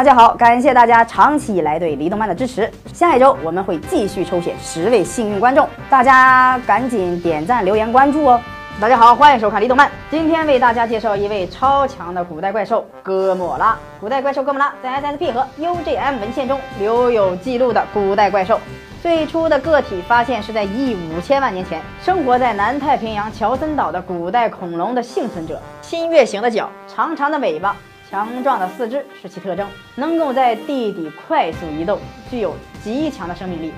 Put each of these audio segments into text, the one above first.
大家好，感谢大家长期以来对离动漫的支持。下一周我们会继续抽选十位幸运观众，大家赶紧点赞、留言、关注哦。大家好，欢迎收看离动漫。今天为大家介绍一位超强的古代怪兽哥莫拉。古代怪兽哥莫拉在 SSP 和 UJM 文献中留有记录的古代怪兽。最初的个体发现是在一亿五千万年前，生活在南太平洋乔森岛的古代恐龙的幸存者。新月形的脚，长长的尾巴。强壮的四肢是其特征，能够在地底快速移动，具有极强的生命力。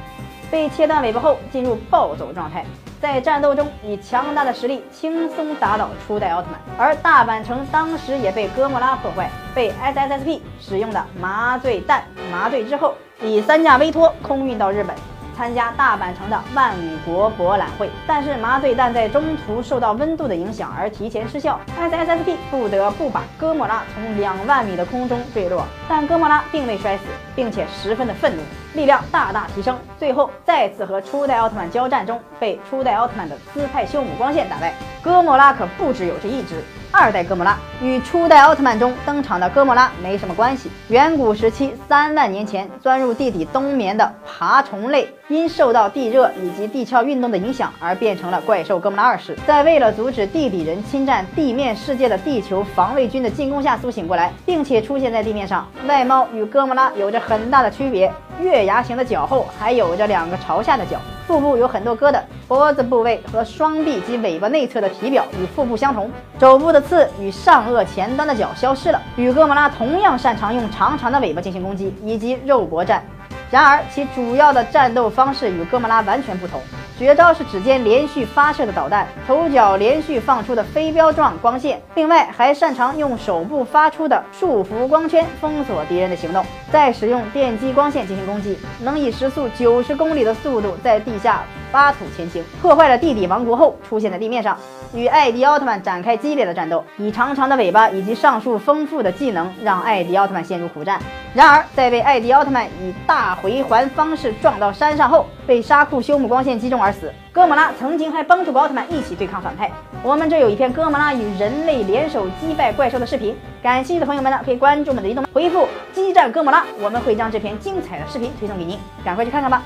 被切断尾巴后进入暴走状态，在战斗中以强大的实力轻松打倒初代奥特曼。而大阪城当时也被哥莫拉破坏，被 SSSP 使用的麻醉弹麻醉之后，以三架微托空运到日本。参加大阪城的万五国博览会，但是麻醉弹在中途受到温度的影响而提前失效，SSSP 不得不把哥莫拉从两万米的空中坠落，但哥莫拉并未摔死，并且十分的愤怒，力量大大提升，最后再次和初代奥特曼交战中被初代奥特曼的姿态修姆光线打败。哥莫拉可不只有这一只。二代哥莫拉与初代奥特曼中登场的哥莫拉没什么关系。远古时期，三万年前钻入地底冬眠的爬虫类，因受到地热以及地壳运动的影响而变成了怪兽哥莫拉二世。在为了阻止地底人侵占地面世界的地球防卫军的进攻下苏醒过来，并且出现在地面上。外貌与哥莫拉有着很大的区别，月牙形的脚后还有着两个朝下的脚。腹部有很多疙瘩，脖子部位和双臂及尾巴内侧的体表与腹部相同，肘部的刺与上颚前端的角消失了。与哥莫拉同样擅长用长长的尾巴进行攻击以及肉搏战，然而其主要的战斗方式与哥莫拉完全不同。绝招是指尖连续发射的导弹，头脚连续放出的飞镖状光线，另外还擅长用手部发出的束缚光圈封锁敌人的行动，再使用电击光线进行攻击，能以时速九十公里的速度在地下挖土前行。破坏了地底王国后，出现在地面上，与艾迪奥特曼展开激烈的战斗，以长长的尾巴以及上述丰富的技能，让艾迪奥特曼陷入苦战。然而，在被艾迪奥特曼以大回环方式撞到山上后，被沙库修姆光线击中而死。哥莫拉曾经还帮助过奥特曼一起对抗反派。我们这有一篇哥莫拉与人类联手击败怪兽的视频，感兴趣的朋友们呢，可以关注我们的移动，回复激战哥莫拉，我们会将这篇精彩的视频推送给您，赶快去看看吧。